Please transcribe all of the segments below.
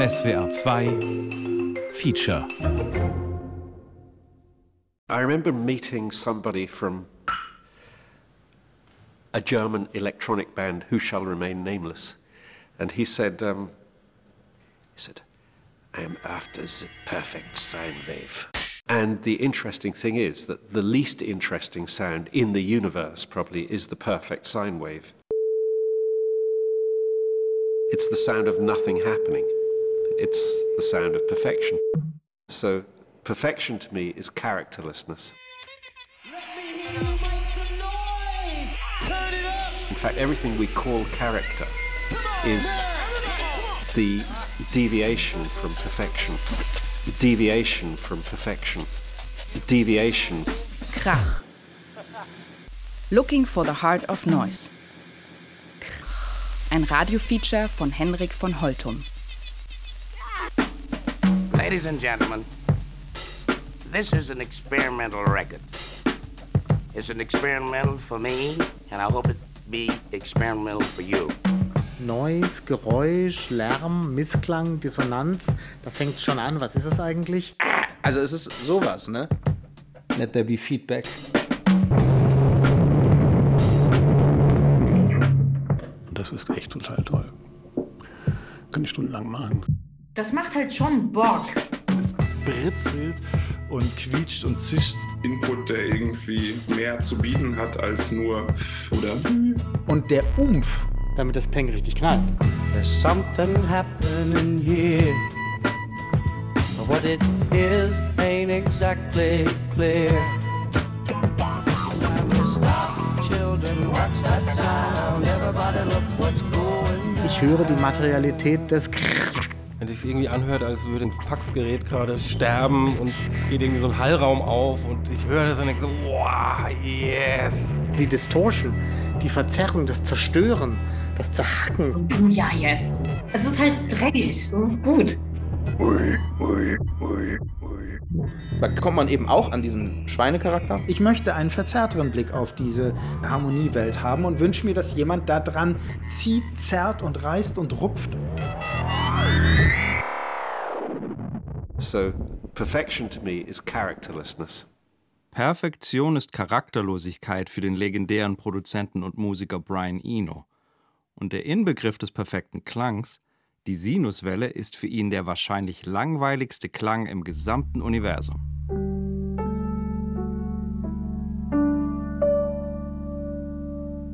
SWR 2 Feature. I remember meeting somebody from a German electronic band who shall remain nameless, and he said, um, he said, I am after the perfect sine wave. And the interesting thing is that the least interesting sound in the universe probably is the perfect sine wave. It's the sound of nothing happening. It's the sound of perfection. So, perfection to me is characterlessness. In fact, everything we call character is the deviation from perfection. Deviation from perfection. Deviation. Krach. Looking for the Heart of Noise. Ein Radiofeature von Henrik von Holtum. Ladies and gentlemen, this is an experimental record. It's an experimental for me, and I hope it be experimental for you. Noise, Geräusch, Lärm, Missklang, Dissonanz, da fängt schon an. Was ist das eigentlich? Also es ist sowas, ne? Let there be feedback. Das ist echt total toll. Kann ich stundenlang machen. Das macht halt schon Bock. Es britzelt und quietscht und zischt. Input, der irgendwie mehr zu bieten hat als nur oder. Und der Umf, damit das Peng richtig knallt. There's something happening here. But what it is ain't exactly clear. Ich höre die Materialität des es sich irgendwie anhört, als würde ein Faxgerät gerade sterben und es geht irgendwie so ein Hallraum auf und ich höre das und denke so, wow, yes. die Distortion, die Verzerrung, das Zerstören, das Zerhacken. So, du ja jetzt. Es ist halt dreckig. Das ist gut. Da kommt man eben auch an diesen Schweinecharakter. Ich möchte einen verzerrteren Blick auf diese Harmoniewelt haben und wünsche mir, dass jemand da dran zieht, zerrt und reißt und rupft. So, perfection to me is characterlessness. Perfektion ist Charakterlosigkeit für den legendären Produzenten und Musiker Brian Eno. Und der Inbegriff des perfekten Klangs, die Sinuswelle, ist für ihn der wahrscheinlich langweiligste Klang im gesamten Universum.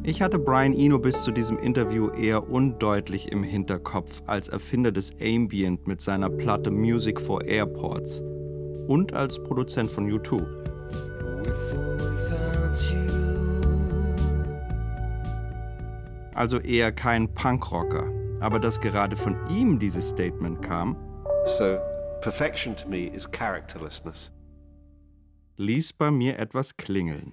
Ich hatte Brian Eno bis zu diesem Interview eher undeutlich im Hinterkopf als Erfinder des Ambient mit seiner Platte Music for Airports und als Produzent von U2. Also eher kein Punkrocker, aber dass gerade von ihm dieses Statement kam, So, perfection to me is characterlessness. ließ bei mir etwas klingeln.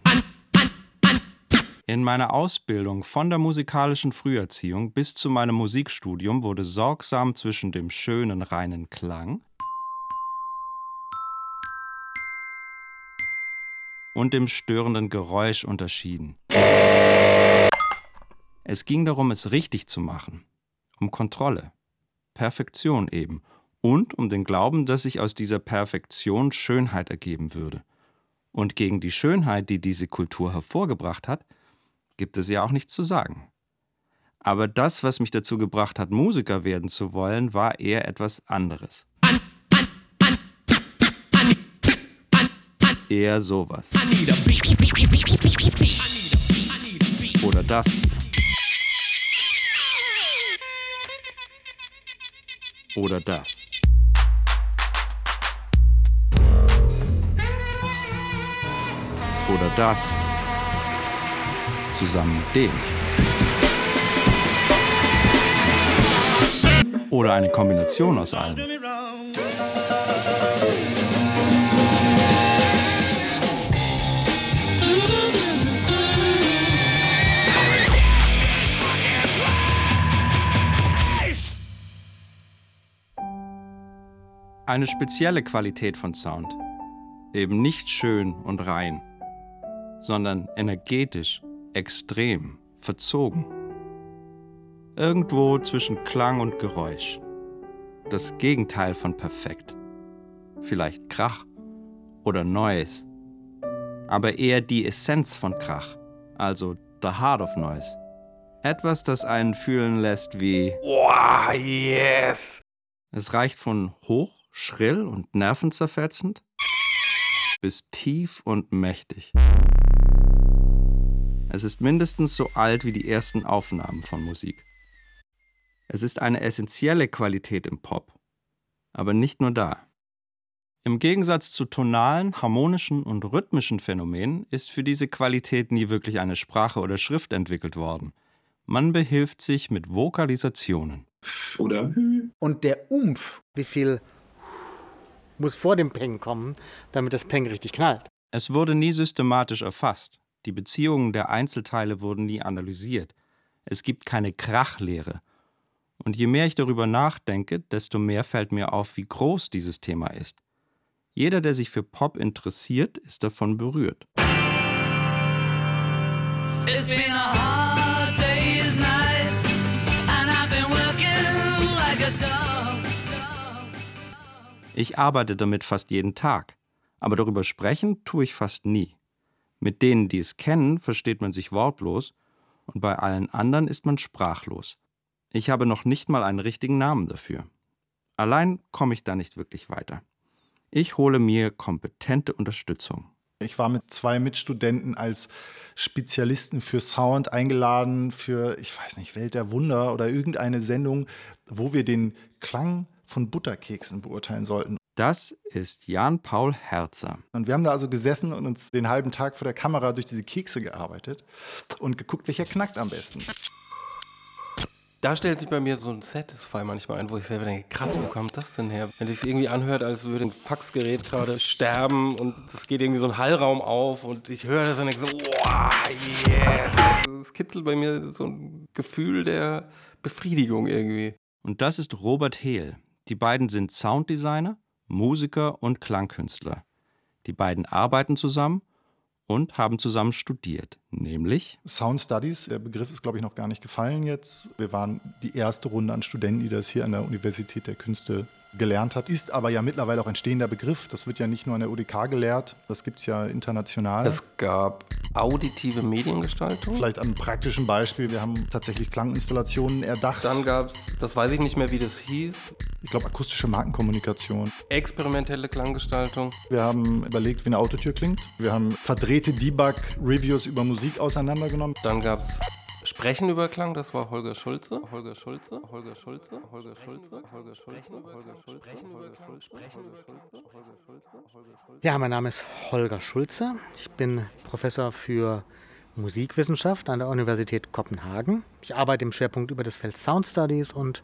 In meiner Ausbildung von der musikalischen Früherziehung bis zu meinem Musikstudium wurde sorgsam zwischen dem schönen reinen Klang und dem störenden Geräusch unterschieden. Es ging darum, es richtig zu machen, um Kontrolle, Perfektion eben und um den Glauben, dass sich aus dieser Perfektion Schönheit ergeben würde. Und gegen die Schönheit, die diese Kultur hervorgebracht hat, gibt es ja auch nichts zu sagen. Aber das, was mich dazu gebracht hat, Musiker werden zu wollen, war eher etwas anderes. Eher sowas. Oder das. Oder das. Oder das. Zusammen mit dem. Oder eine Kombination aus allem. Eine spezielle Qualität von Sound. Eben nicht schön und rein, sondern energetisch, extrem, verzogen. Irgendwo zwischen Klang und Geräusch. das Gegenteil von perfekt. Vielleicht Krach oder Noise. Aber eher die Essenz von Krach, also the heart of noise. Etwas, das einen fühlen lässt wie Wow, yes! Es reicht von hoch, schrill und nervenzerfetzend bis tief und mächtig. Es ist mindestens so alt wie die ersten Aufnahmen von Musik. Es ist eine essentielle Qualität im Pop, aber nicht nur da. Im Gegensatz zu tonalen, harmonischen und rhythmischen Phänomenen ist für diese Qualität nie wirklich eine Sprache oder Schrift entwickelt worden. Man behilft sich mit Vokalisationen. Oder Und der Umf, Wie viel muss vor dem Peng kommen, damit das Peng richtig knallt? Es wurde nie systematisch erfasst. Die Beziehungen der Einzelteile wurden nie analysiert. Es gibt keine Krachlehre. Und je mehr ich darüber nachdenke, desto mehr fällt mir auf, wie groß dieses Thema ist. Jeder, der sich für Pop interessiert, ist davon berührt. It's been a hard Ich arbeite damit fast jeden Tag, aber darüber sprechen tue ich fast nie. Mit denen, die es kennen, versteht man sich wortlos, und bei allen anderen ist man sprachlos. Ich habe noch nicht mal einen richtigen Namen dafür. Allein komme ich da nicht wirklich weiter. Ich hole mir kompetente Unterstützung. Ich war mit zwei Mitstudenten als Spezialisten für Sound eingeladen für, ich weiß nicht, Welt der Wunder oder irgendeine Sendung, wo wir den Klang von Butterkeksen beurteilen sollten. Das ist Jan-Paul Herzer. Und wir haben da also gesessen und uns den halben Tag vor der Kamera durch diese Kekse gearbeitet und geguckt, welcher knackt am besten. Da stellt sich bei mir so ein Satisfy manchmal ein, wo ich selber denke, krass, wo kommt das denn her? Wenn es sich irgendwie anhört, als würde ein Faxgerät gerade sterben und es geht irgendwie so ein Hallraum auf und ich höre das und denke so, wow, yes! Es kitzelt bei mir so ein Gefühl der Befriedigung irgendwie. Und das ist Robert Hehl. Die beiden sind Sounddesigner, Musiker und Klangkünstler. Die beiden arbeiten zusammen und haben zusammen studiert, nämlich Sound Studies, der Begriff ist, glaube ich, noch gar nicht gefallen jetzt. Wir waren die erste Runde an Studenten, die das hier an der Universität der Künste gelernt hat. Ist aber ja mittlerweile auch ein stehender Begriff. Das wird ja nicht nur an der UDK gelehrt, das gibt es ja international. Es gab auditive Mediengestaltung. Vielleicht am praktischen Beispiel, wir haben tatsächlich Klanginstallationen erdacht. Dann gab es, das weiß ich nicht mehr, wie das hieß, Ich glaube, akustische Markenkommunikation. experimentelle Klanggestaltung. Wir haben überlegt, wie eine Autotür klingt. Wir haben verdrehte Debug-Reviews über Musik auseinandergenommen. Dann gab es Sprechen über Klang, das war Holger Schulze. Holger Schulze, Holger Schulze, Holger Schulze, Holger Schulze, Holger Schulze, Holger Schulze. Ja, mein Name ist Holger Schulze. Ich bin Professor für Musikwissenschaft an der Universität Kopenhagen. Ich arbeite im Schwerpunkt über das Feld Sound Studies und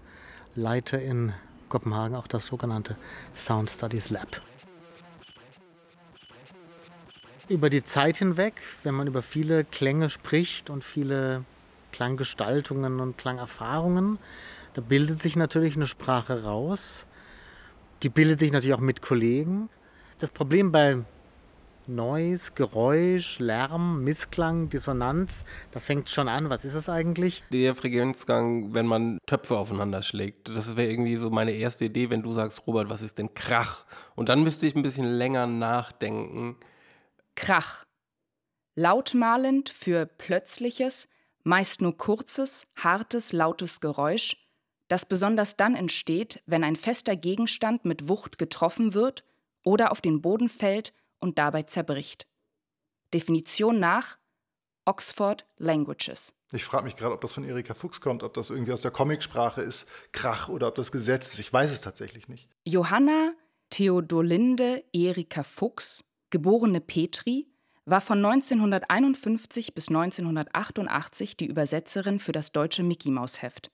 leite in Kopenhagen auch das sogenannte Sound Studies Lab. Über die Zeit hinweg, wenn man über viele Klänge spricht und viele Klanggestaltungen und Klangerfahrungen, da bildet sich natürlich eine Sprache raus. Die bildet sich natürlich auch mit Kollegen. Das Problem bei Noise, Geräusch, Lärm, Missklang, Dissonanz, da fängt es schon an. Was ist das eigentlich? Der Frequenzgang, wenn man Töpfe aufeinander schlägt. Das wäre irgendwie so meine erste Idee, wenn du sagst, Robert, was ist denn Krach? Und dann müsste ich ein bisschen länger nachdenken. Krach. Lautmalend für plötzliches, meist nur kurzes, hartes, lautes Geräusch, das besonders dann entsteht, wenn ein fester Gegenstand mit Wucht getroffen wird oder auf den Boden fällt und dabei zerbricht. Definition nach Oxford Languages. Ich frage mich gerade, ob das von Erika Fuchs kommt, ob das irgendwie aus der Comicsprache ist, Krach oder ob das Gesetz ist. Ich weiß es tatsächlich nicht. Johanna Theodolinde Erika Fuchs, geborene Petri, war von 1951 bis 1988 die Übersetzerin für das deutsche Mickey Maus Heft.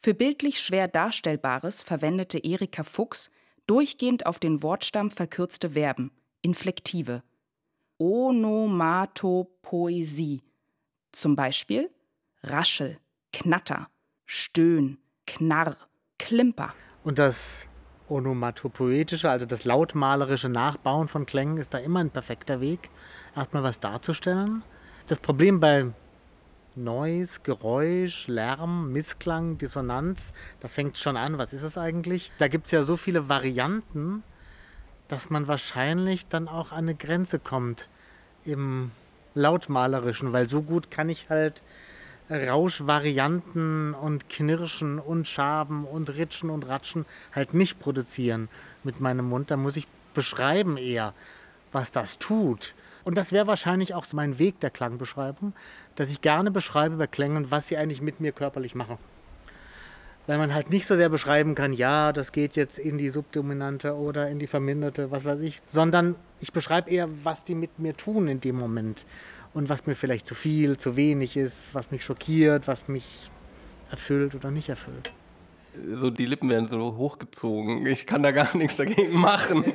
Für bildlich schwer Darstellbares verwendete Erika Fuchs durchgehend auf den Wortstamm verkürzte Verben, Inflektive. Onomatopoesie. Zum Beispiel Raschel, Knatter, Stöhn, Knarr, Klimper. Und das Onomatopoetische, also das lautmalerische Nachbauen von Klängen, ist da immer ein perfekter Weg, erstmal was darzustellen. Das Problem bei Noise, Geräusch, Lärm, Missklang, Dissonanz. Da fängt es schon an, was ist das eigentlich? Da gibt es ja so viele Varianten, dass man wahrscheinlich dann auch an eine Grenze kommt im Lautmalerischen, weil so gut kann ich halt Rauschvarianten und Knirschen und Schaben und Ritschen und Ratschen halt nicht produzieren mit meinem Mund. Da muss ich beschreiben eher, was das tut. Und das wäre wahrscheinlich auch mein Weg der Klangbeschreibung, dass ich gerne beschreibe bei Klängen, was sie eigentlich mit mir körperlich machen. Weil man halt nicht so sehr beschreiben kann, ja, das geht jetzt in die Subdominante oder in die Verminderte, was weiß ich, sondern ich beschreibe eher, was die mit mir tun in dem Moment und was mir vielleicht zu viel, zu wenig ist, was mich schockiert, was mich erfüllt oder nicht erfüllt. So die Lippen werden so hochgezogen. Ich kann da gar nichts dagegen machen.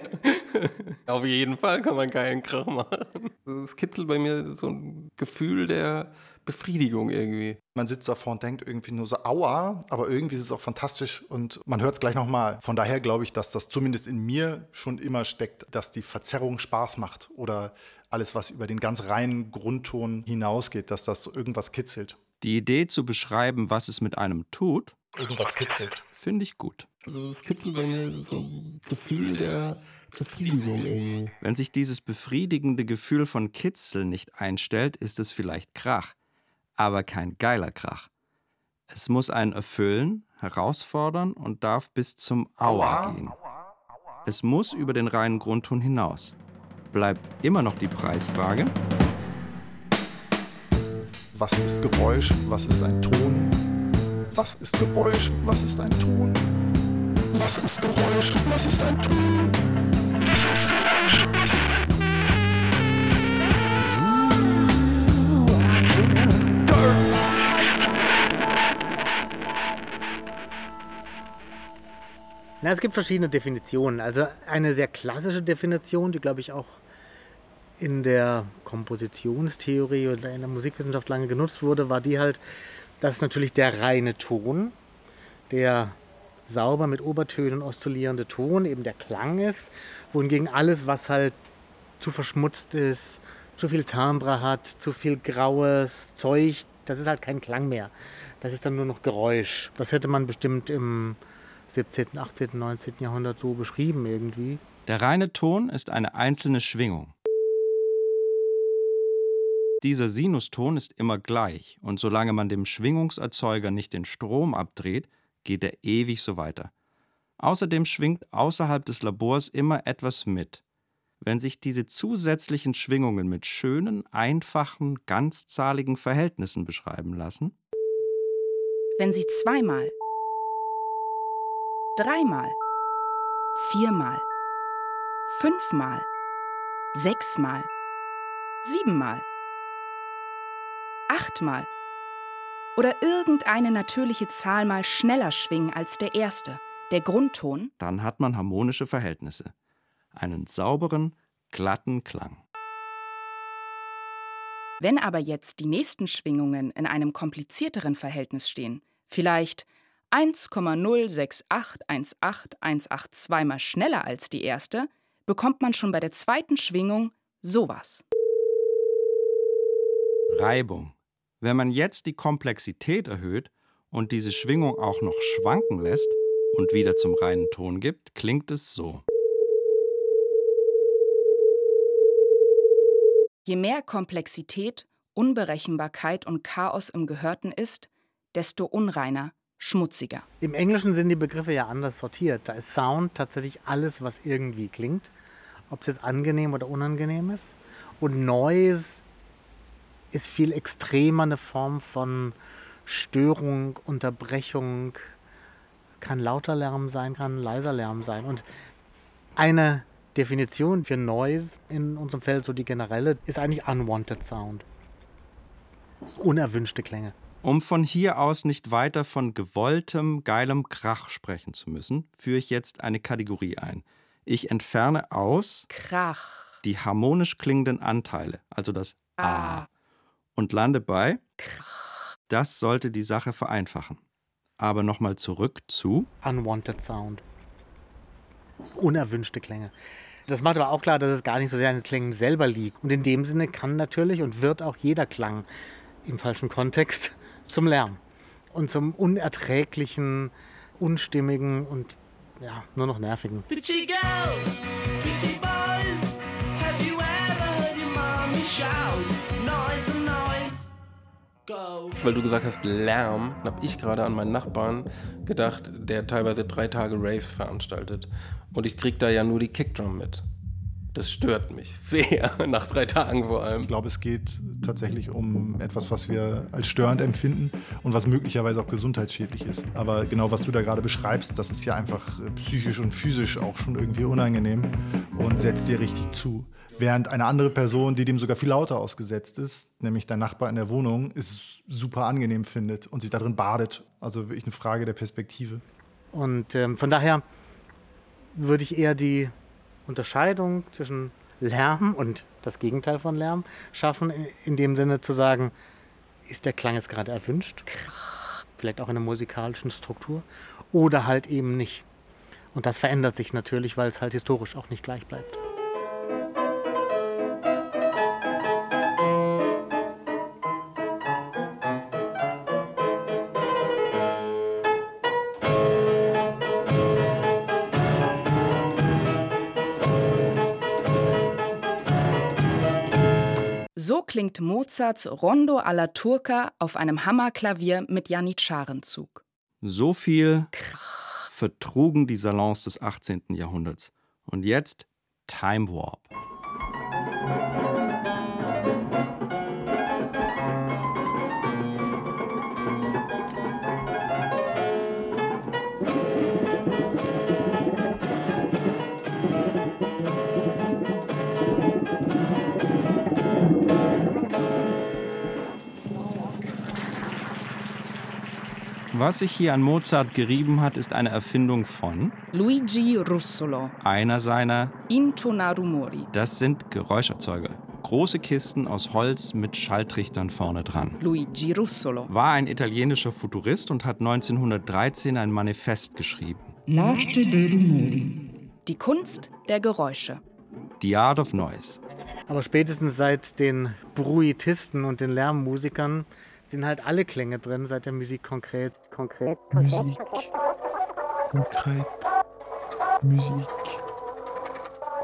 Auf jeden Fall kann man keinen Krach machen. Es kitzelt bei mir so ein Gefühl der Befriedigung irgendwie. Man sitzt davor und denkt irgendwie nur so, aua, aber irgendwie ist es auch fantastisch und man hört es gleich nochmal. Von daher glaube ich, dass das zumindest in mir schon immer steckt, dass die Verzerrung Spaß macht oder alles, was über den ganz reinen Grundton hinausgeht, dass das so irgendwas kitzelt. Die Idee zu beschreiben, was es mit einem tut, Irgendwas kitzelt. finde ich gut. Also es kitzelt so ein Gefühl der Befriedigung irgendwie. Wenn sich dieses befriedigende Gefühl von Kitzel nicht einstellt, ist es vielleicht Krach, aber kein geiler Krach. Es muss einen erfüllen, herausfordern und darf bis zum Aua gehen. Es muss über den reinen Grundton hinaus. Bleibt immer noch die Preisfrage. Was ist Geräusch? Was ist ein Ton? Was ist Geräusch? Was ist ein Ton? Was ist Geräusch? Was ist ein Ton? Na, es gibt verschiedene Definitionen. Also eine sehr klassische Definition, die glaube ich auch in der Kompositionstheorie oder in der Musikwissenschaft lange genutzt wurde, war die halt, dass natürlich der reine Ton, der sauber mit Obertönen oszillierende Ton eben der Klang ist, wohingegen alles, was halt zu verschmutzt ist, zu viel Timbre hat, zu viel graues Zeug, das ist halt kein Klang mehr. Das ist dann nur noch Geräusch. Das hätte man bestimmt im 17., 18., 19. Jahrhundert so beschrieben irgendwie. Der reine Ton ist eine einzelne Schwingung. Dieser Sinuston ist immer gleich und solange man dem Schwingungserzeuger nicht den Strom abdreht, geht er ewig so weiter. Außerdem schwingt außerhalb des Labors immer etwas mit. Wenn sich diese zusätzlichen Schwingungen mit schönen, einfachen, ganzzahligen Verhältnissen beschreiben lassen, Wenn sie zweimal, dreimal, viermal, fünfmal, sechsmal, siebenmal, achtmal oder irgendeine natürliche Zahl mal schneller schwingen als der erste, der Grundton, dann hat man harmonische Verhältnisse. Einen sauberen, glatten Klang. Wenn aber jetzt die nächsten Schwingungen in einem komplizierteren Verhältnis stehen, vielleicht 1,06818182 mal schneller als die erste, bekommt man schon bei der zweiten Schwingung sowas. Reibung. Wenn man jetzt die Komplexität erhöht und diese Schwingung auch noch schwanken lässt und wieder zum reinen Ton gibt, klingt es so. Je mehr Komplexität, Unberechenbarkeit und Chaos im Gehörten ist, desto unreiner, schmutziger. Im Englischen sind die Begriffe ja anders sortiert. Da ist Sound tatsächlich alles, was irgendwie klingt, ob es jetzt angenehm oder unangenehm ist. Und Noise ist viel extremer eine Form von Störung, Unterbrechung, kann lauter Lärm sein, kann leiser Lärm sein. Und eine Definition für Noise in unserem Feld, so die generelle, ist eigentlich unwanted Sound. Unerwünschte Klänge. Um von hier aus nicht weiter von gewolltem, geilem Krach sprechen zu müssen, führe ich jetzt eine Kategorie ein. Ich entferne aus Krach. die harmonisch klingenden Anteile, also das A, und lande bei Das sollte die Sache vereinfachen. Aber nochmal zurück zu Unwanted Sound. Unerwünschte Klänge. Das macht aber auch klar, dass es gar nicht so sehr an den Klängen selber liegt. Und in dem Sinne kann natürlich und wird auch jeder Klang im falschen Kontext zum Lärm und zum unerträglichen, unstimmigen und ja, nur noch nervigen. Pretty girls, pretty boys, have you ever heard your mommy shout? Weil du gesagt hast, Lärm, dann habe ich gerade an meinen Nachbarn gedacht, der teilweise drei Tage Raves veranstaltet. Und ich krieg da ja nur die Kickdrum mit. Das stört mich sehr, nach drei Tagen vor allem. Ich glaube, es geht tatsächlich um etwas, was wir als störend empfinden und was möglicherweise auch gesundheitsschädlich ist. Aber genau, was du da gerade beschreibst, das ist ja einfach psychisch und physisch auch schon irgendwie unangenehm und setzt dir richtig zu. Während eine andere Person, die dem sogar viel lauter ausgesetzt ist, nämlich dein Nachbar in der Wohnung, es super angenehm findet und sich darin badet. Also wirklich eine Frage der Perspektive. Und ähm, von daher würde ich eher die Unterscheidung zwischen Lärm und das Gegenteil von Lärm schaffen, in- dem Sinne zu sagen, ist der Klang jetzt gerade erwünscht? Vielleicht auch in einer musikalischen Struktur oder halt eben nicht. Und das verändert sich natürlich, weil es halt historisch auch nicht gleich bleibt. Klingt Mozarts Rondo alla Turca auf einem Hammerklavier mit Janitscharenzug. So viel vertrugen die Salons des 18. Jahrhunderts. Und jetzt Time Warp. Was sich hier an Mozart gerieben hat, ist eine Erfindung von Luigi Russolo, einer seiner, Intonarumori. das sind Geräuscherzeuger. Große Kisten aus Holz mit Schalltrichtern vorne dran. Luigi Russolo. War ein italienischer Futurist und hat 1913 ein Manifest geschrieben. L'arte dei rumori. Die Kunst der Geräusche. The Art of Noise. Aber spätestens seit den Bruitisten und den Lärmmusikern sind halt alle Klänge drin, seit der Musik konkret. Konkret. Musik. Konkret. Musik.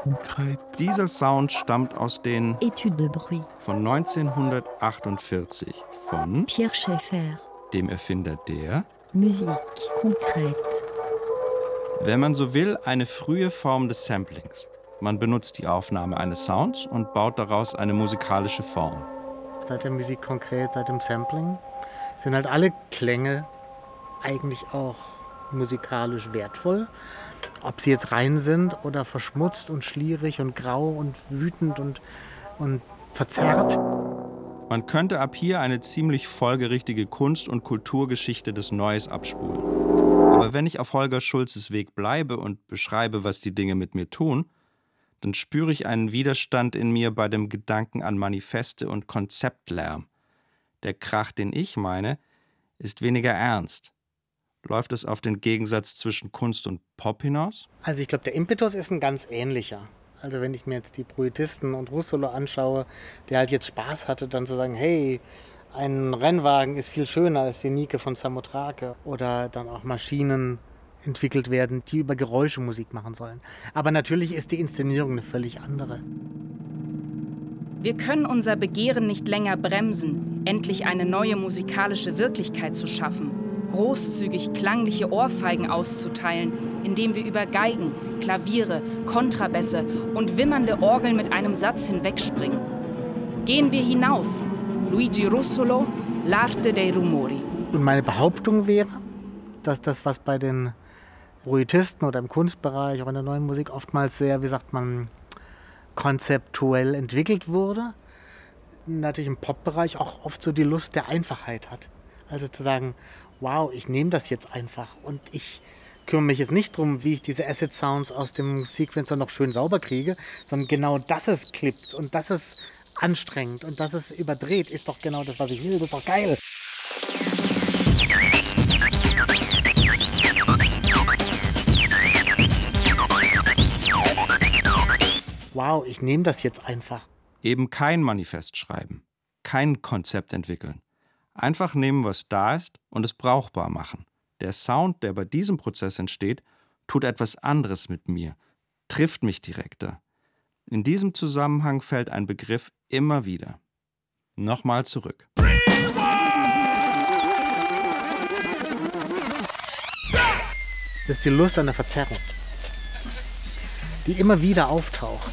Konkret. Dieser Sound stammt aus den Étude de bruit. von 1948 von Pierre Schaeffer. dem Erfinder der, Musique concrète. wenn man so will, eine frühe Form des Samplings. Man benutzt die Aufnahme eines Sounds und baut daraus eine musikalische Form. Seit der Musik konkret, seit dem Sampling sind halt alle Klänge eigentlich auch musikalisch wertvoll. Ob sie jetzt rein sind oder verschmutzt und schlierig und grau und wütend und, und verzerrt. Man könnte ab hier eine ziemlich folgerichtige Kunst- und Kulturgeschichte des Neues abspulen. Aber wenn ich auf Holger Schulzes Weg bleibe und beschreibe, was die Dinge mit mir tun, dann spüre ich einen Widerstand in mir bei dem Gedanken an Manifeste und Konzeptlärm. Der Krach, den ich meine, ist weniger ernst. Läuft es auf den Gegensatz zwischen Kunst und Pop hinaus? Also ich glaube, der Impetus ist ein ganz ähnlicher. Also wenn ich mir jetzt die Bruitisten und Russolo anschaue, der halt jetzt Spaß hatte, dann zu sagen, hey, ein Rennwagen ist viel schöner als die Nike von Samothrake. Oder dann auch Maschinen entwickelt werden, die über Geräusche Musik machen sollen. Aber natürlich ist die Inszenierung eine völlig andere. Wir können unser Begehren nicht länger bremsen, endlich eine neue musikalische Wirklichkeit zu schaffen, großzügig klangliche Ohrfeigen auszuteilen, indem wir über Geigen, Klaviere, Kontrabässe und wimmernde Orgeln mit einem Satz hinwegspringen. Gehen wir hinaus. Luigi Russolo, L'arte dei rumori. Und meine Behauptung wäre, dass das, was bei den Bruitisten oder im Kunstbereich, auch in der neuen Musik oftmals sehr, wie sagt man, konzeptuell entwickelt wurde, natürlich im Popbereich auch oft so die Lust der Einfachheit hat. Also zu sagen, wow, ich nehme das jetzt einfach und ich kümmere mich jetzt nicht darum, wie ich diese Acid Sounds aus dem Sequencer noch schön sauber kriege, sondern genau das ist klippt und das ist anstrengend und das ist überdreht, ist doch genau das, was ich will, das ist doch geil. Wow, ich nehme das jetzt einfach. Eben kein Manifest schreiben, kein Konzept entwickeln, Einfach nehmen, was da ist und es brauchbar machen. Der Sound, der bei diesem Prozess entsteht, tut etwas anderes mit mir, trifft mich direkter. In diesem Zusammenhang fällt ein Begriff immer wieder. Nochmal zurück. Das ist die Lust an der Verzerrung, die immer wieder auftaucht.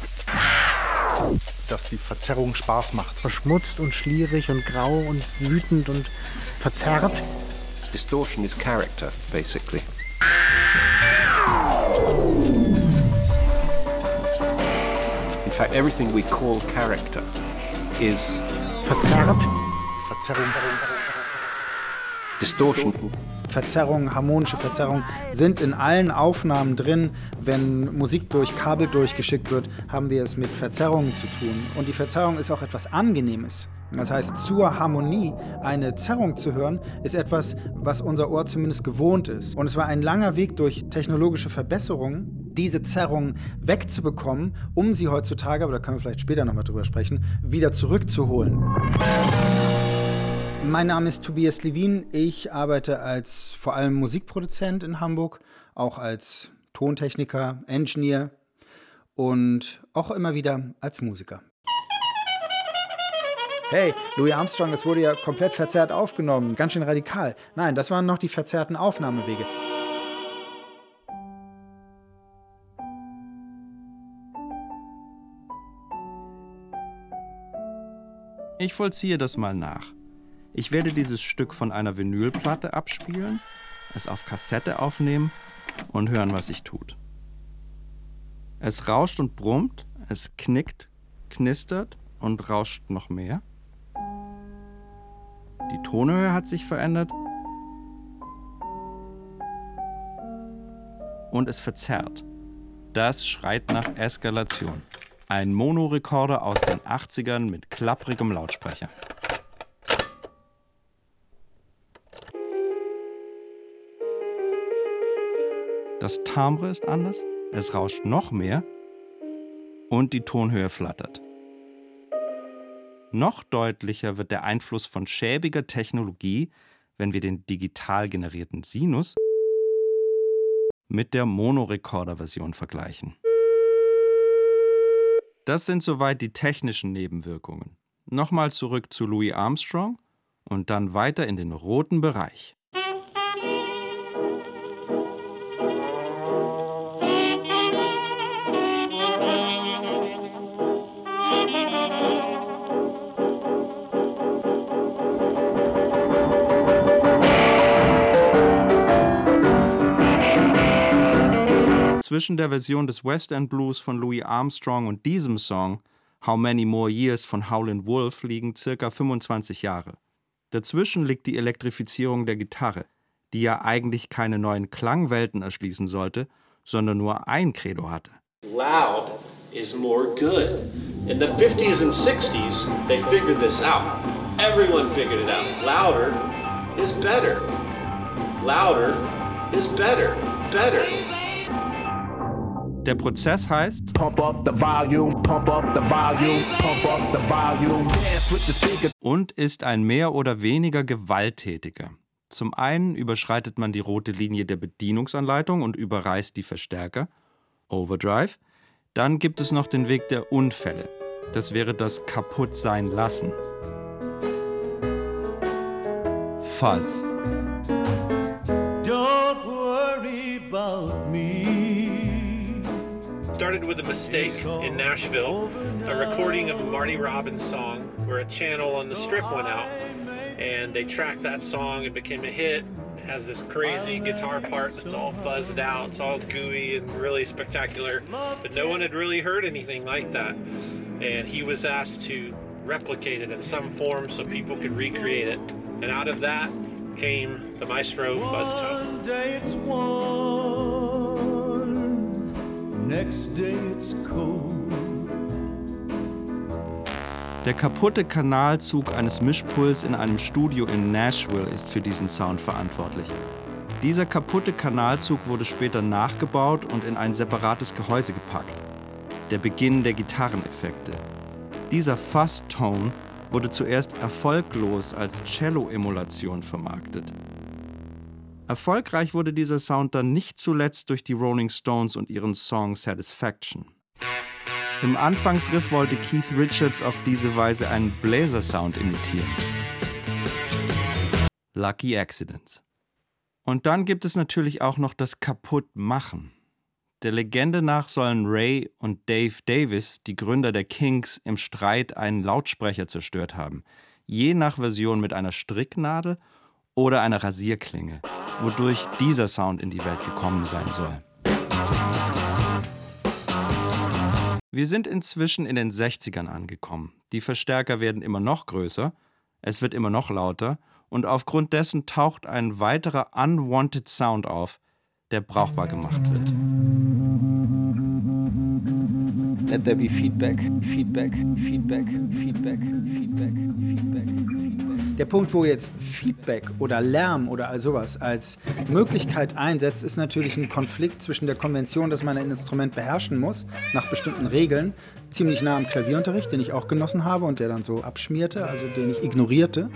Dass die Verzerrung Spaß macht. Verschmutzt und schlierig und grau und wütend und verzerrt. Distortion is character, basically. In fact, everything we call character is verzerrt. Verzerrung. Distortion. Verzerrung, harmonische Verzerrung sind in allen Aufnahmen drin. Wenn Musik durch Kabel durchgeschickt wird, haben wir es mit Verzerrungen zu tun. Und die Verzerrung ist auch etwas Angenehmes. Das heißt, zur Harmonie eine Zerrung zu hören, ist etwas, was unser Ohr zumindest gewohnt ist. Und es war ein langer Weg durch technologische Verbesserungen, diese Zerrung wegzubekommen, um sie heutzutage, aber da können wir vielleicht später nochmal drüber sprechen, wieder zurückzuholen. Mein Name ist Tobias Levin. Ich arbeite als vor allem Musikproduzent in Hamburg, auch als Tontechniker, Engineer und auch immer wieder als Musiker. Hey, Louis Armstrong, das wurde ja komplett verzerrt aufgenommen, ganz schön radikal. Nein, das waren noch die verzerrten Aufnahmewege. Ich vollziehe das mal nach. Ich werde dieses Stück von einer Vinylplatte abspielen, es auf Kassette aufnehmen und hören, was sich tut. Es rauscht und brummt, es knickt, knistert und rauscht noch mehr. Die Tonhöhe hat sich verändert und es verzerrt. Das schreit nach Eskalation. Ein Monorekorder aus den 80ern mit klapprigem Lautsprecher. Das Timbre ist anders, es rauscht noch mehr und die Tonhöhe flattert. Noch deutlicher wird der Einfluss von schäbiger Technologie, wenn wir den digital generierten Sinus mit der Monorekorder-Version vergleichen. Das sind soweit die technischen Nebenwirkungen. Nochmal zurück zu Louis Armstrong und dann weiter in den roten Bereich. Zwischen der Version des West End Blues von Louis Armstrong und diesem Song How Many More Years von Howlin' Wolf liegen circa 25 Jahre. Dazwischen liegt die Elektrifizierung der Gitarre, die ja eigentlich keine neuen Klangwelten erschließen sollte, sondern nur ein Credo hatte. Loud is more good. In the 50s and 60s, they figured this out. Everyone figured it out. Louder is better. Louder is better. Better. Der Prozess heißt Pump up the volume, pump up the volume, pump up the volume. Dance with the speaker. und ist ein mehr oder weniger gewalttätiger. Zum einen überschreitet man die rote Linie der Bedienungsanleitung und überreißt die Verstärker, Overdrive. Dann gibt es noch den Weg der Unfälle. Das wäre das Kaputtsein lassen. Fuzz. Started with a mistake in Nashville, a recording of a Marty Robbins song where a channel on the strip went out. And they tracked that song and became a hit. It has this crazy guitar part that's all fuzzed out, it's all gooey and really spectacular. But no one had really heard anything like that. And he was asked to replicate it in some form so people could recreate it. And out of that came the Maestro Fuzz Tone. Next day it's cold. Der kaputte Kanalzug eines Mischpuls in einem Studio in Nashville ist für diesen Sound verantwortlich. Dieser kaputte Kanalzug wurde später nachgebaut und in ein separates Gehäuse gepackt. Der Beginn der Gitarreneffekte. Dieser Fuzz-Tone wurde zuerst erfolglos als Cello-Emulation vermarktet. Erfolgreich wurde dieser Sound dann nicht zuletzt durch die Rolling Stones und ihren Song Satisfaction. Im Anfangsriff wollte Keith Richards auf diese Weise einen Bläsersound imitieren. Lucky Accidents. Und dann gibt es natürlich auch noch das Kaputtmachen. Der Legende nach sollen Ray und Dave Davis, die Gründer der Kings, im Streit einen Lautsprecher zerstört haben. Je nach Version mit einer Stricknadel oder einer Rasierklinge, wodurch dieser Sound in die Welt gekommen sein soll. Wir sind inzwischen in den 60ern angekommen. Die Verstärker werden immer noch größer, es wird immer noch lauter und aufgrund dessen taucht ein weiterer unwanted Sound auf, der brauchbar gemacht wird. Let there be feedback, feedback, feedback, feedback, feedback, feedback. Der Punkt, wo jetzt Feedback oder Lärm oder all sowas als Möglichkeit einsetzt, ist natürlich ein Konflikt zwischen der Konvention, dass man ein Instrument beherrschen muss, nach bestimmten Regeln, ziemlich nah am Klavierunterricht, den ich auch genossen habe und der dann so abschmierte, also den ich ignorierte.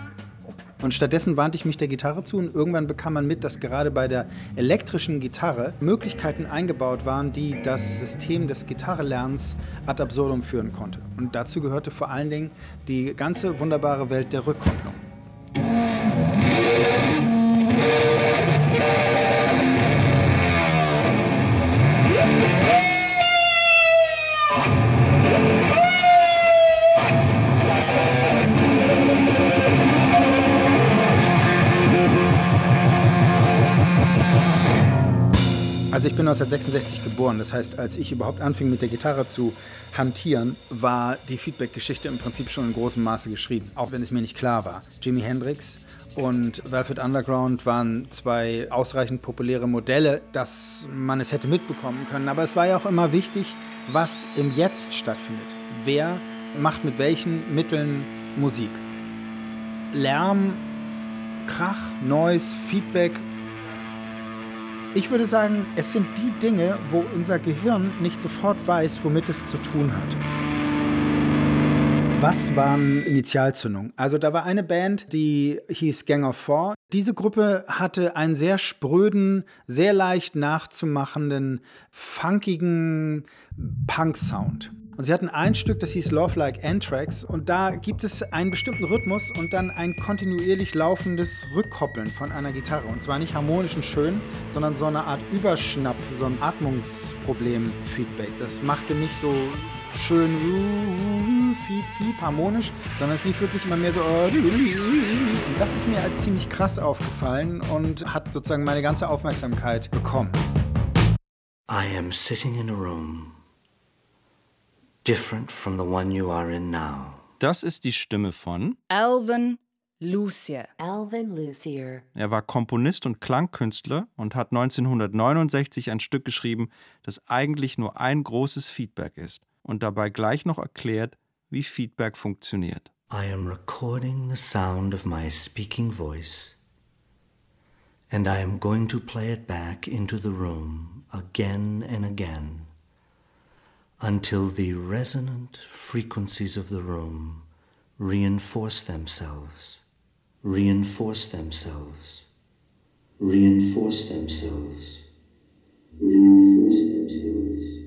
Und stattdessen wandte ich mich der Gitarre zu und irgendwann bekam man mit, dass gerade bei der elektrischen Gitarre Möglichkeiten eingebaut waren, die das System des Gitarrelernens ad absurdum führen konnte. Und dazu gehörte vor allen Dingen die ganze wunderbare Welt der Rückkopplung. Also ich bin 1966 geboren, das heißt, als ich überhaupt anfing mit der Gitarre zu hantieren, war die Feedback-Geschichte im Prinzip schon in großem Maße geschrieben, auch wenn es mir nicht klar war. Jimi Hendrix und Velvet Underground waren zwei ausreichend populäre Modelle, dass man es hätte mitbekommen können. Aber es war ja auch immer wichtig, was im Jetzt stattfindet. Wer macht mit welchen Mitteln Musik? Lärm, Krach, Noise, Feedback ich würde sagen, es sind die Dinge, wo unser Gehirn nicht sofort weiß, womit es zu tun hat. Was waren Initialzündungen? Also da war eine Band, die hieß Gang of Four. Diese Gruppe hatte einen sehr spröden, sehr leicht nachzumachenden, funkigen Punk-Sound. Und sie hatten ein Stück, das hieß Love Like Anthrax. Und da gibt es einen bestimmten Rhythmus und dann ein kontinuierlich laufendes Rückkoppeln von einer Gitarre. Und zwar nicht harmonisch und schön, sondern so eine Art Überschnapp, so ein Atmungsproblem-Feedback. Das machte nicht so schön fiep, fiep, harmonisch, sondern es lief wirklich immer mehr so. Und das ist mir als ziemlich krass aufgefallen und hat sozusagen meine ganze Aufmerksamkeit bekommen. I am sitting in a room different from the one you are in now. Das ist die Stimme von Alvin Lucier. Alvin Lucier. Er war Komponist und Klangkünstler und hat 1969 ein Stück geschrieben, das eigentlich nur ein großes Feedback ist und dabei gleich noch erklärt, wie Feedback funktioniert. I am recording the sound of my speaking voice, and I am going to play it back into the room again and again until the resonant frequencies of the room reinforce themselves, reinforce themselves, reinforce themselves, reinforce themselves.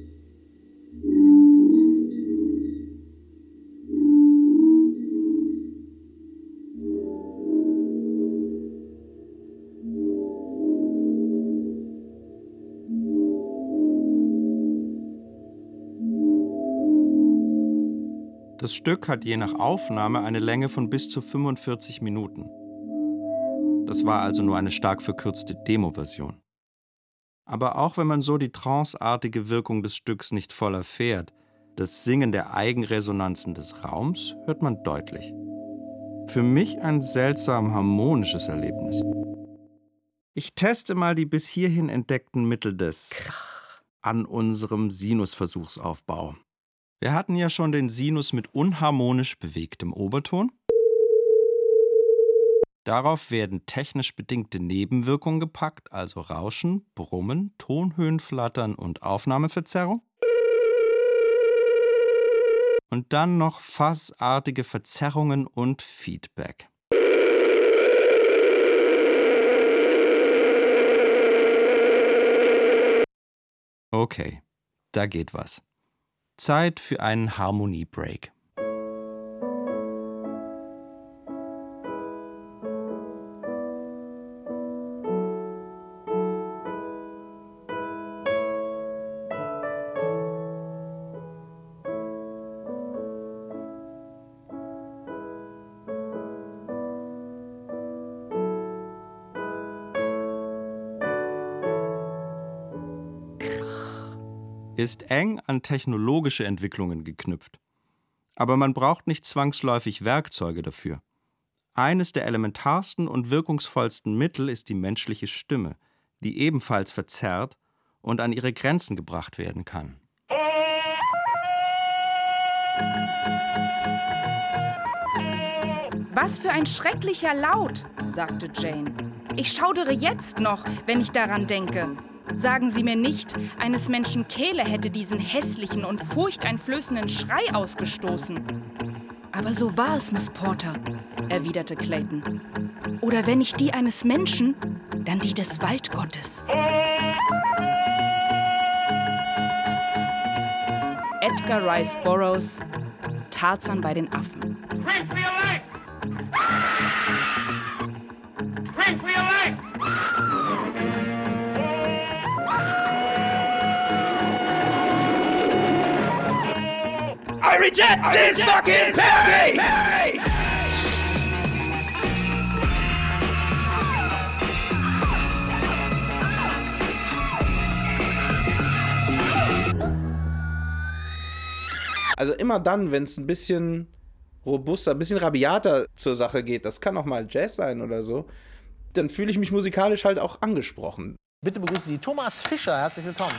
Das Stück hat je nach Aufnahme eine Länge von bis zu 45 Minuten. Das war also nur eine stark verkürzte Demo-Version. Aber auch wenn man so die tranceartige Wirkung des Stücks nicht voll erfährt, das Singen der Eigenresonanzen des Raums hört man deutlich. Für mich ein seltsam harmonisches Erlebnis. Ich teste mal die bis hierhin entdeckten Mittel des Krach an unserem Sinusversuchsaufbau. Wir hatten ja schon den Sinus mit unharmonisch bewegtem Oberton. Darauf werden technisch bedingte Nebenwirkungen gepackt, also Rauschen, Brummen, Tonhöhenflattern und Aufnahmeverzerrung. Und dann noch fassartige Verzerrungen und Feedback. Okay, da geht was. Zeit für einen Harmoniebreak. Ist eng an technologische Entwicklungen geknüpft. Aber man braucht nicht zwangsläufig Werkzeuge dafür. Eines der elementarsten und wirkungsvollsten Mittel ist die menschliche Stimme, die ebenfalls verzerrt und an ihre Grenzen gebracht werden kann. Was für ein schrecklicher Laut, sagte Jane. Ich schaudere jetzt noch, wenn ich daran denke. Sagen Sie mir nicht, eines Menschen Kehle hätte diesen hässlichen und furchteinflößenden Schrei ausgestoßen. Aber so war es, Miss Porter, erwiderte Clayton. Oder wenn nicht die eines Menschen, dann die des Waldgottes. Edgar Rice Burroughs, Tarzan bei den Affen. I reject this fucking pay! Also immer dann, wenn es ein bisschen robuster, ein bisschen rabiater zur Sache geht, das kann auch mal Jazz sein oder so, dann fühle ich mich musikalisch halt auch angesprochen. Bitte begrüßen Sie Thomas Fischer. Herzlich willkommen.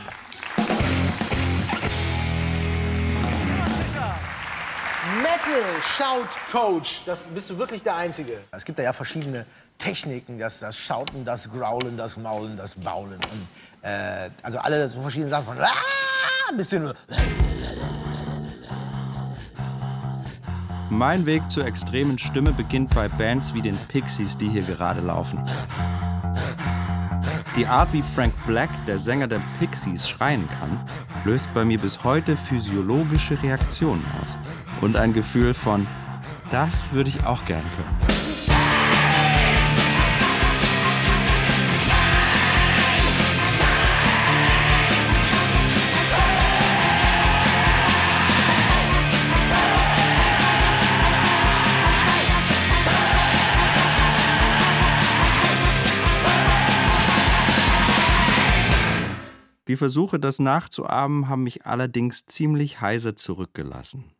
Metal Shout Coach, das bist du wirklich der Einzige. Es gibt da ja verschiedene Techniken, das, das Schauten, das Graulen, das Maulen, das Baulen und äh, also alle so verschiedene Sachen von ah, bis hin Mein Weg zur extremen Stimme beginnt bei Bands wie den Pixies, die hier gerade laufen. Die Art, wie Frank Black, der Sänger der Pixies, schreien kann, löst bei mir bis heute physiologische Reaktionen aus. Und ein Gefühl von, das würde ich auch gern können. Die Versuche, das nachzuahmen, haben mich allerdings ziemlich heiser zurückgelassen.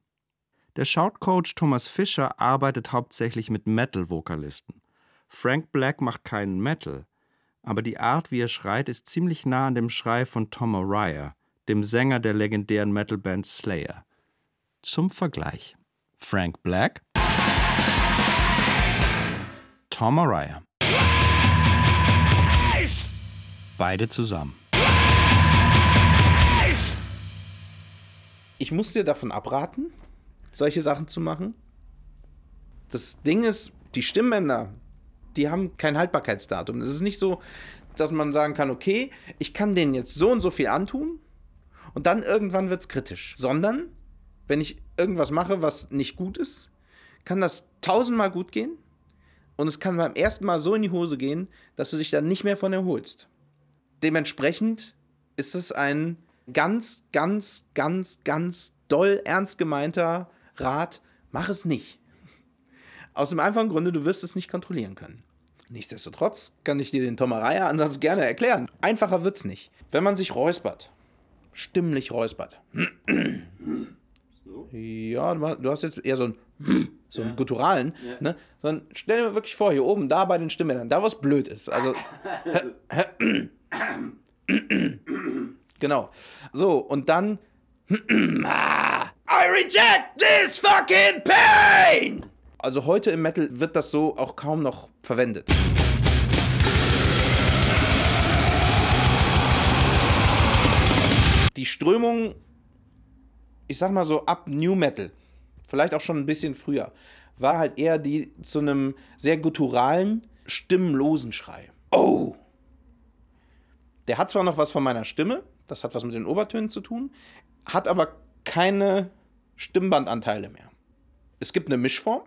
Der Shoutcoach Thomas Fischer arbeitet hauptsächlich mit Metal-Vokalisten. Frank Black macht keinen Metal, aber die Art, wie er schreit, ist ziemlich nah an dem Schrei von Tom Araya, dem Sänger der legendären Metalband Slayer. Zum Vergleich: Frank Black, Tom Araya. Beide zusammen. Ich muss dir davon abraten, solche Sachen zu machen. Das Ding ist, die Stimmbänder, die haben kein Haltbarkeitsdatum. Es ist nicht so, dass man sagen kann, okay, ich kann denen jetzt so und so viel antun und dann irgendwann wird es kritisch. Sondern, wenn ich irgendwas mache, was nicht gut ist, kann das tausendmal gut gehen und es kann beim ersten Mal so in die Hose gehen, dass du dich dann nicht mehr von erholst. Dementsprechend ist es ein ganz, ganz, ganz, ganz doll ernst gemeinter Rat, mach es nicht. Aus dem einfachen Grunde, du wirst es nicht kontrollieren können. Nichtsdestotrotz kann ich dir den Tomaraya-Ansatz gerne erklären. Einfacher wird's nicht. Wenn man sich räuspert, stimmlich räuspert. Ja, du hast jetzt eher so einen, so einen gutturalen, ne? Sondern stell dir wirklich vor, hier oben, da bei den Stimmbändern, da was blöd ist. Also. Genau. So, und dann. I reject this fucking pain! Also heute im Metal wird das so auch kaum noch verwendet. Die Strömung, ich sag mal so ab New Metal, vielleicht auch schon ein bisschen früher, war halt eher die zu einem sehr gutturalen, stimmlosen Schrei. Oh! Der hat zwar noch was von meiner Stimme, das hat was mit den Obertönen zu tun, hat aber keine Stimmbandanteile mehr. Es gibt eine Mischform,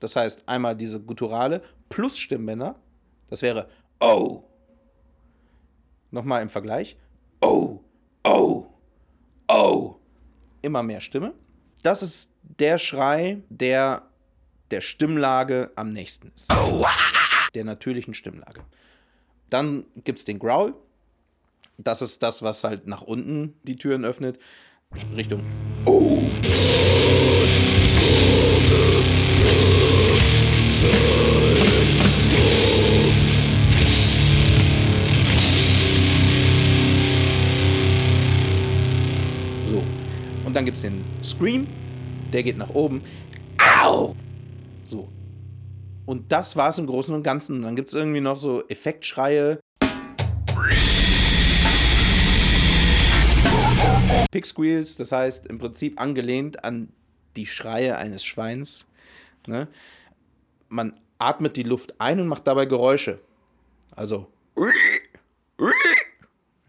das heißt einmal diese gutturale plus Stimmbänder, das wäre Oh! Nochmal im Vergleich. Oh! Oh! Oh! Immer mehr Stimme. Das ist der Schrei, der der Stimmlage am nächsten ist. Der natürlichen Stimmlage. Dann gibt es den Growl. Das ist das, was halt nach unten die Türen öffnet. Richtung. So. Und dann gibt es den Scream. Der geht nach oben. Au! So. Und das war es im Großen und Ganzen. Und dann gibt es irgendwie noch so Effektschreie. Pig Squeals, das heißt im Prinzip angelehnt an die Schreie eines Schweins. Ne? Man atmet die Luft ein und macht dabei Geräusche. Also.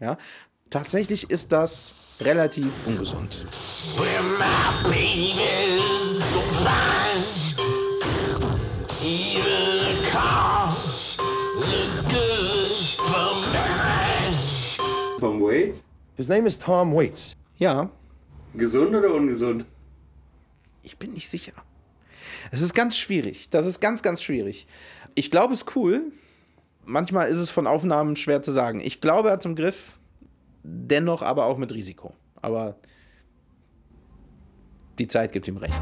Ja. Tatsächlich ist das relativ ungesund. Where my His name is Tom Waits. Ja. Gesund oder ungesund? Ich bin nicht sicher. Es ist ganz schwierig. Das ist ganz, ganz schwierig. Ich glaube, es ist cool. Manchmal ist es von Aufnahmen schwer zu sagen. Ich glaube, er hat zum Griff. Dennoch aber auch mit Risiko. Aber die Zeit gibt ihm recht.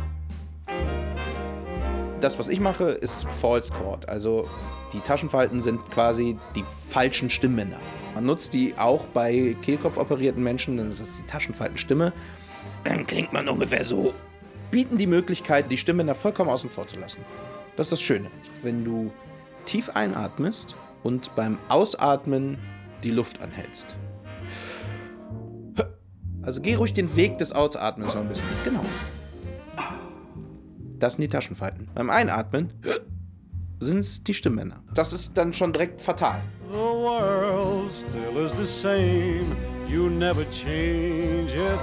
Das, was ich mache, ist False Chord. Also die Taschenfalten sind quasi die falschen Stimmbänder. Man nutzt die auch bei Kehlkopf-operierten Menschen, dann ist das die Taschenfaltenstimme. Dann klingt man ungefähr so. Bieten die Möglichkeit, die Stimmbänder vollkommen außen vor zu lassen. Das ist das Schöne. Wenn du tief einatmest und beim Ausatmen die Luft anhältst. Also geh ruhig den Weg des Ausatmens noch ein bisschen. Genau. Das sind die Taschenfalten. Beim Einatmen sind es die Stimmbänder. Das ist dann schon direkt fatal. The world still is the same. You never change it.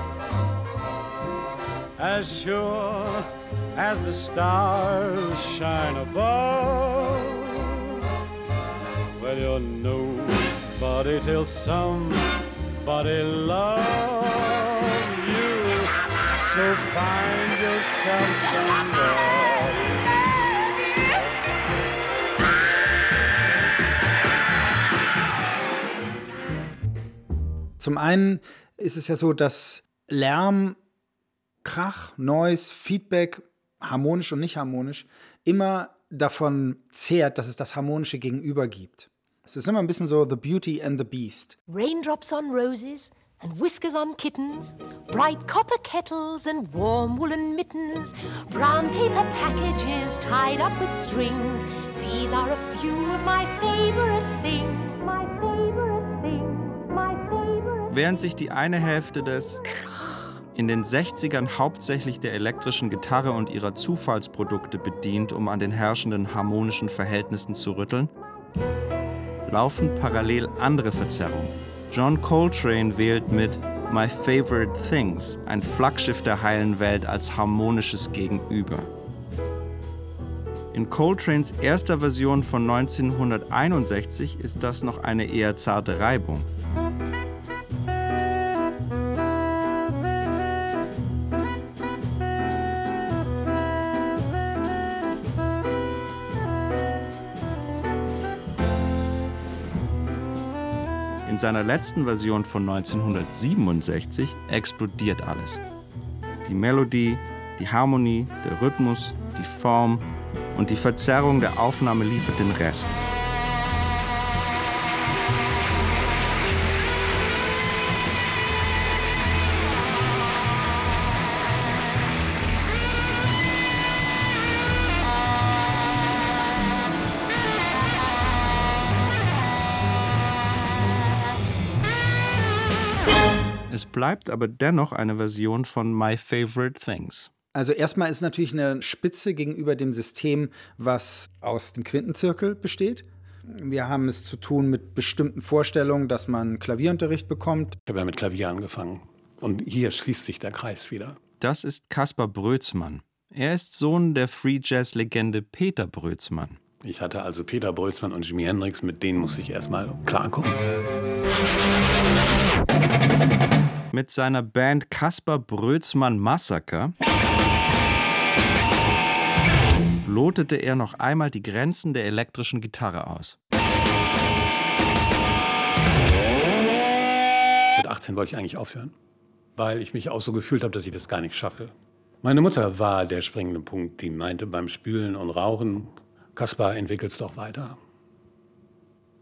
As sure as the stars shine above. Well, you're nobody till somebody loves. So find yourself somebody. Zum einen ist es ja so, dass Lärm, Krach, Noise, Feedback, harmonisch und nicht harmonisch, immer davon zehrt, dass es das harmonische Gegenüber gibt. Es ist immer ein bisschen so The Beauty and the Beast. Raindrops on roses and whiskers on kittens, bright copper kettles and warm woolen mittens, brown paper packages tied up with strings. These are a few of my favorite things. My favorite thing, my favorite. Während sich die eine Hälfte des in den 60ern hauptsächlich der elektrischen Gitarre und ihrer Zufallsprodukte bedient, um an den herrschenden harmonischen Verhältnissen zu rütteln, laufen parallel andere Verzerrungen. John Coltrane wählt mit My Favorite Things ein Flaggschiff der heilen Welt als harmonisches Gegenüber. In Coltranes erster Version von 1961 ist das noch eine eher zarte Reibung. Seiner letzten Version von 1967 explodiert alles. Die Melodie, die Harmonie, der Rhythmus, die Form und die Verzerrung der Aufnahme liefert den Rest. Bleibt aber dennoch eine Version von My Favorite Things. Also erstmal ist natürlich eine Spitze gegenüber dem System, was aus dem Quintenzirkel besteht. Wir haben es zu tun mit bestimmten Vorstellungen, dass man Klavierunterricht bekommt. Ich habe ja mit Klavier angefangen. Und hier schließt sich der Kreis wieder. Das ist Kaspar Brötzmann. Er ist Sohn der Free Jazz-Legende Peter Brötzmann. Ich hatte also Peter Boltzmann und Jimi Hendrix, mit denen musste ich erstmal klarkommen. Mit seiner Band Kaspar Brötzmann Massaker lotete er noch einmal die Grenzen der elektrischen Gitarre aus. Mit 18 wollte ich eigentlich aufhören, weil ich mich auch so gefühlt habe, dass ich das gar nicht schaffe. Meine Mutter war der springende Punkt, die meinte beim Spülen und Rauchen, Kaspar, entwickelst doch weiter.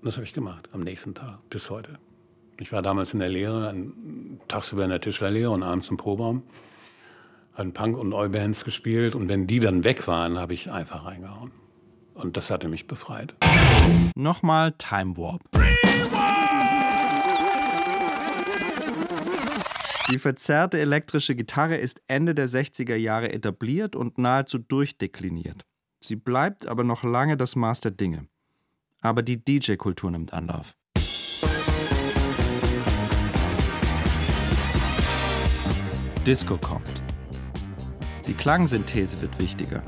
Und das habe ich gemacht am nächsten Tag bis heute. Ich war damals in der Lehre, tagsüber in der Tischlerlehre und abends im Proberaum. Hatten Punk- und Oi-Bands gespielt und wenn die dann weg waren, habe ich einfach reingehauen. Und das hatte mich befreit. Nochmal Time Warp. Die verzerrte elektrische Gitarre ist Ende der 60er Jahre etabliert und nahezu durchdekliniert. Sie bleibt aber noch lange das Maß der Dinge. Aber die DJ-Kultur nimmt Anlauf. Disco kommt. Die Klangsynthese wird wichtiger.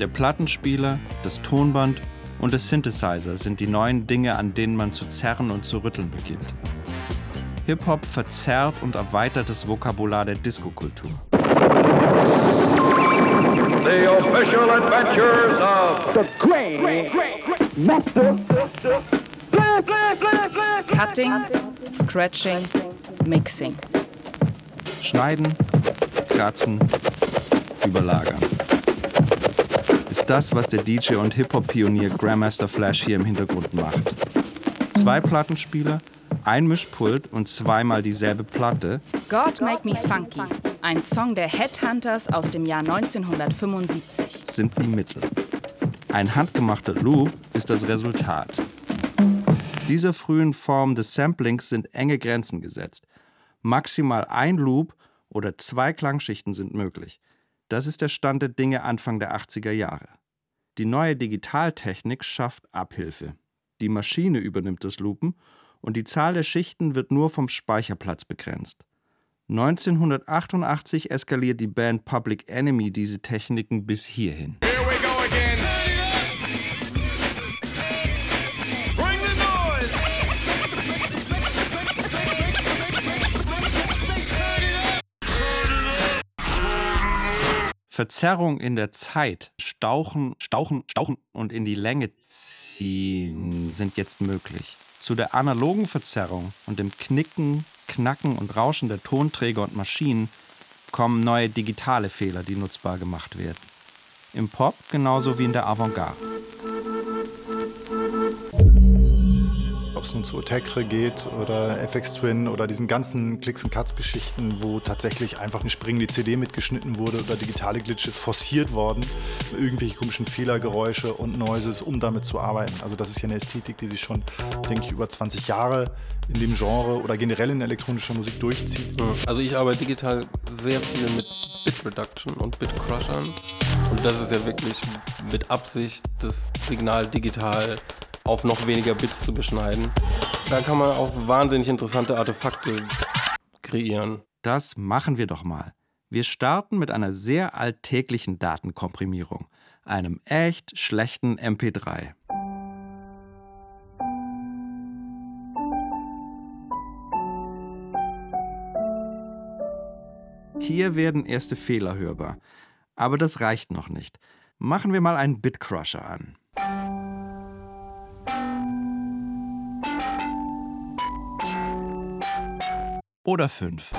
Der Plattenspieler, das Tonband und der Synthesizer sind die neuen Dinge, an denen man zu zerren und zu rütteln beginnt. Hip-Hop verzerrt und erweitert das Vokabular der Disco-Kultur. The official adventures of the Great Master Cutting, Scratching, Mixing. Schneiden, kratzen, überlagern. Ist das, was der DJ und Hip-Hop-Pionier Grandmaster Flash hier im Hintergrund macht. Zwei Plattenspieler, ein Mischpult und zweimal dieselbe Platte God Make Me Funky, ein Song der Headhunters aus dem Jahr 1975. sind die Mittel. Ein handgemachter Loop ist das Resultat. Dieser frühen Form des Samplings sind enge Grenzen gesetzt. Maximal ein Loop oder zwei Klangschichten sind möglich. Das ist der Stand der Dinge Anfang der 80er Jahre. Die neue Digitaltechnik schafft Abhilfe. Die Maschine übernimmt das Loopen und die Zahl der Schichten wird nur vom Speicherplatz begrenzt. 1988 eskaliert die Band Public Enemy diese Techniken bis hierhin. Verzerrung in der Zeit, Stauchen, Stauchen, Stauchen und in die Länge ziehen sind jetzt möglich. Zu der analogen Verzerrung und dem Knicken, Knacken und Rauschen der Tonträger und Maschinen kommen neue digitale Fehler, die nutzbar gemacht werden. Im Pop genauso wie in der Avantgarde. Ob es nun zu Otecre geht oder FX Twin oder diesen ganzen Klicks and Cuts Geschichten, wo tatsächlich einfach eine springende CD mitgeschnitten wurde oder digitale Glitches forciert worden, irgendwelche komischen Fehlergeräusche und Noises, um damit zu arbeiten. Also das ist ja eine Ästhetik, die sich schon, denke ich, über 20 Jahre in dem Genre oder generell in elektronischer Musik durchzieht. Also ich arbeite digital sehr viel mit Bit Reduction und Bit Crushern. Und das ist ja wirklich mit Absicht, das Signal digital auf noch weniger Bits zu beschneiden. Da kann man auch wahnsinnig interessante Artefakte kreieren. Das machen wir doch mal. Wir starten mit einer sehr alltäglichen Datenkomprimierung, einem echt schlechten MP3. Hier werden erste Fehler hörbar. Aber das reicht noch nicht. Machen wir mal einen Bitcrusher an. Oder fünf.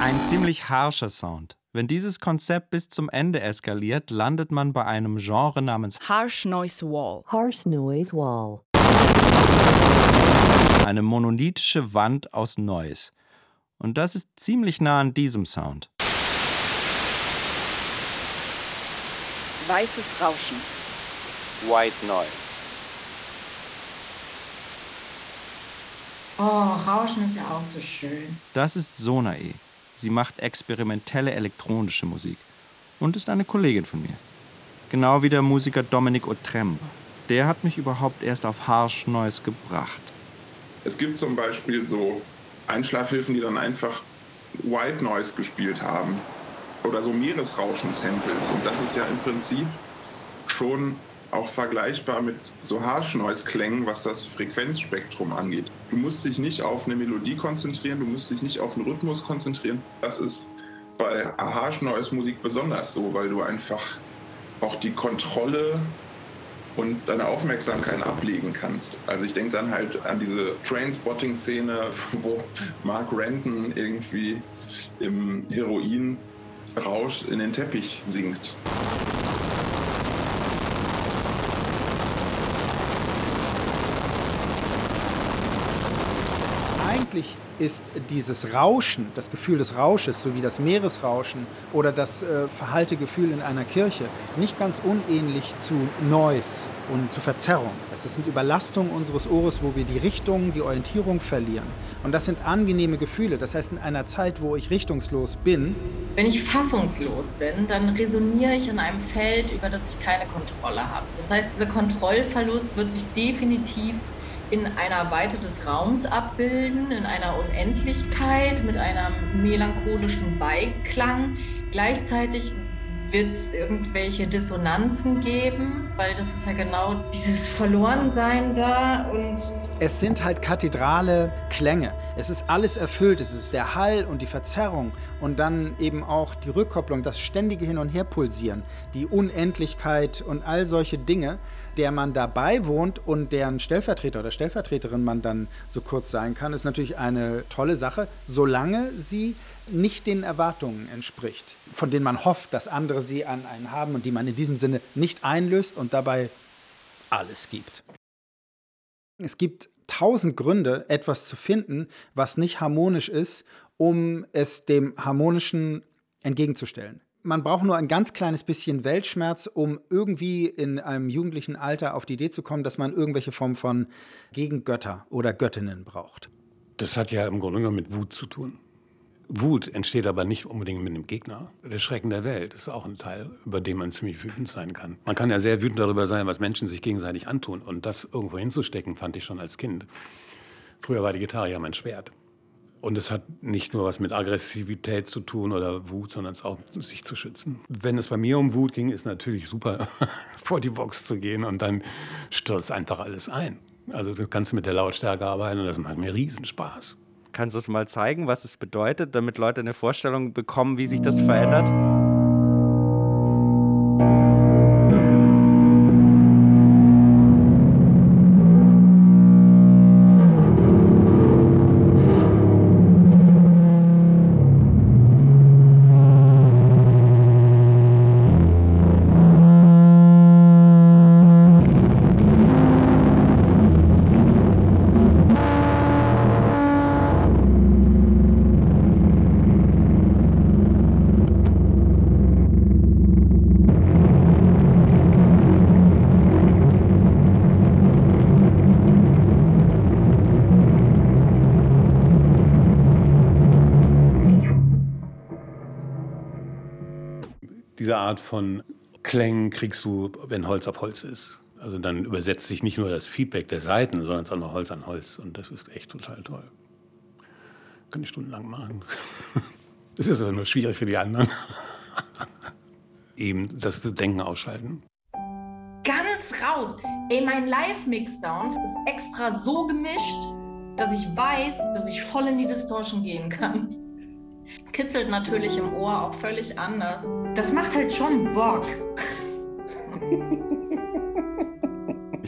Ein ziemlich harscher Sound. Wenn dieses Konzept bis zum Ende eskaliert, landet man bei einem Genre namens Harsh Noise Wall. Harsh Noise Wall. eine monolithische Wand aus Noise. Und das ist ziemlich nah an diesem Sound. Weißes Rauschen. White Noise. Oh, Rauschen ist ja auch so schön. Das ist Sonae. Sie macht experimentelle elektronische Musik und ist eine Kollegin von mir. Genau wie der Musiker Dominic Otremba. Der hat mich überhaupt erst auf Harsh Noise gebracht. Es gibt zum Beispiel so Einschlafhilfen, die dann einfach White Noise gespielt haben oder so Meeresrauschen-Samples. Und das ist ja im Prinzip schon auch vergleichbar mit so Harsh Noise Klängen, was das Frequenzspektrum angeht. Du musst dich nicht auf eine Melodie konzentrieren, du musst dich nicht auf einen Rhythmus konzentrieren. Das ist bei Harsh Noise Musik besonders so, weil du einfach auch die Kontrolle und deine Aufmerksamkeit ablegen kannst. Also ich denke dann halt an diese Trainspotting-Szene, wo Mark Renton irgendwie im Heroin-Rausch in den Teppich singt. Eigentlich ist dieses Rauschen, das Gefühl des Rausches, sowie das Meeresrauschen oder das äh, verhallte Gefühl in einer Kirche, nicht ganz unähnlich zu Noise und zu Verzerrung. Es sind Überlastungen unseres Ohres, wo wir die Richtung, die Orientierung verlieren. Und das sind angenehme Gefühle. Das heißt, in einer Zeit, wo ich richtungslos bin, Wenn ich fassungslos bin, dann resoniere ich in einem Feld, über das ich keine Kontrolle habe. Das heißt, dieser Kontrollverlust wird sich definitiv in einer Weite des Raums abbilden, in einer Unendlichkeit, mit einem melancholischen Beiklang. Gleichzeitig wird es irgendwelche Dissonanzen geben, weil das ist ja genau dieses Verlorensein da und Es sind halt kathedrale Klänge. Es ist alles erfüllt. Es ist der Hall und die Verzerrung und dann eben auch die Rückkopplung, das ständige Hin- und Herpulsieren, die Unendlichkeit und all solche Dinge, der man dabei wohnt und deren Stellvertreter oder Stellvertreterin man dann so kurz sein kann, ist natürlich eine tolle Sache, solange sie nicht den Erwartungen entspricht, von denen man hofft, dass andere sie an einen haben und die man in diesem Sinne nicht einlöst und dabei alles gibt. Es gibt tausend Gründe, etwas zu finden, was nicht harmonisch ist, um es dem Harmonischen entgegenzustellen. Man braucht nur ein ganz kleines bisschen Weltschmerz, um irgendwie in einem jugendlichen Alter auf die Idee zu kommen, dass man irgendwelche Form von Gegengötter oder Göttinnen braucht. Das hat ja im Grunde genommen mit Wut zu tun. Wut entsteht aber nicht unbedingt mit dem Gegner. Der Schrecken der Welt ist auch ein Teil, über den man ziemlich wütend sein kann. Man kann ja sehr wütend darüber sein, was Menschen sich gegenseitig antun. Und das irgendwo hinzustecken, fand ich schon als Kind. Früher war die Gitarre ja mein Schwert. Und es hat nicht nur was mit Aggressivität zu tun oder Wut, sondern es auch sich zu schützen. Wenn es bei mir um Wut ging, ist natürlich super, vor die Box zu gehen und dann stürzt einfach alles ein. Also du kannst mit der Lautstärke arbeiten und das macht mir Riesenspaß. Kannst du es mal zeigen, was es bedeutet, damit Leute eine Vorstellung bekommen, wie sich das verändert? Art von Klängen kriegst du, wenn Holz auf Holz ist. Also dann übersetzt sich nicht nur das Feedback der Seiten, sondern es ist auch noch Holz an Holz. Und das ist echt total toll. Kann ich stundenlang machen. Das ist aber nur schwierig für die anderen. Eben das Denken ausschalten. ganz raus. Ey, mein Live-Mixdown ist extra so gemischt, dass ich weiß, dass ich voll in die Distortion gehen kann. Kitzelt natürlich im Ohr auch völlig anders. Das macht halt schon Bock.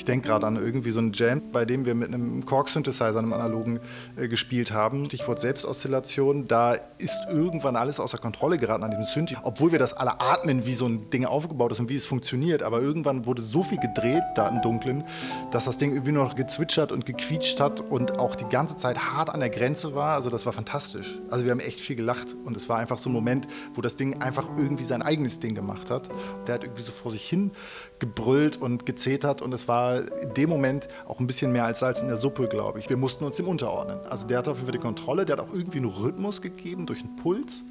Ich denke gerade an irgendwie so einen Jam, bei dem wir mit einem Korg-Synthesizer, einem analogen, äh, gespielt haben. Stichwort Selbstoszillation. Da ist irgendwann alles außer Kontrolle geraten an diesem Synthi. Obwohl wir das alle atmen, wie so ein Ding aufgebaut ist und wie es funktioniert. Aber irgendwann wurde so viel gedreht da im Dunkeln, dass das Ding irgendwie nur noch gezwitschert und gequietscht hat und auch die ganze Zeit hart an der Grenze war. Also das war fantastisch. Also wir haben echt viel gelacht. Und es war einfach so ein Moment, wo das Ding einfach irgendwie sein eigenes Ding gemacht hat. Der hat irgendwie so vor sich hin gebrüllt und gezetert und es war war in dem Moment auch ein bisschen mehr als Salz in der Suppe, glaube ich. Wir mussten uns dem unterordnen. Also der hat auf jeden Fall die Kontrolle, der hat auch irgendwie einen Rhythmus gegeben durch einen Puls.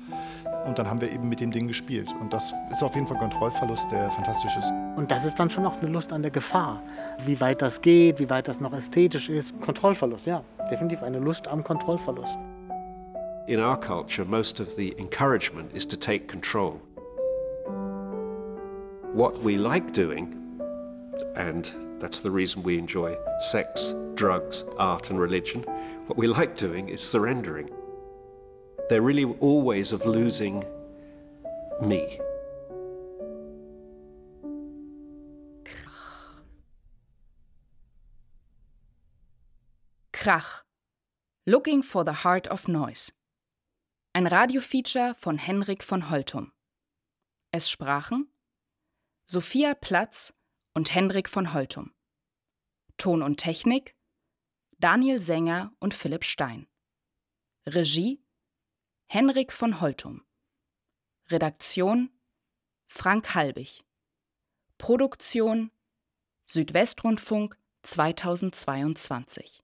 Und dann haben wir eben mit dem Ding gespielt. Und das ist auf jeden Fall ein Kontrollverlust, der fantastisch ist. Und das ist dann schon auch eine Lust an der Gefahr. Wie weit das geht, wie weit das noch ästhetisch ist. Kontrollverlust, ja. Definitiv eine Lust am Kontrollverlust. In our culture, most of the encouragement is to take control. What we like doing, and that's the reason we enjoy sex, drugs, art, and religion, what we like doing is surrendering. They're really all ways of losing me. Krach. Looking for the Heart of Noise. Ein Radiofeature von Henrik von Holtum. Es sprachen Sophia Platz und Henrik von Holtum. Ton und Technik Daniel Sänger und Philipp Stein. Regie Henrik von Holtum. Redaktion Frank Halbig. Produktion Südwestrundfunk 2022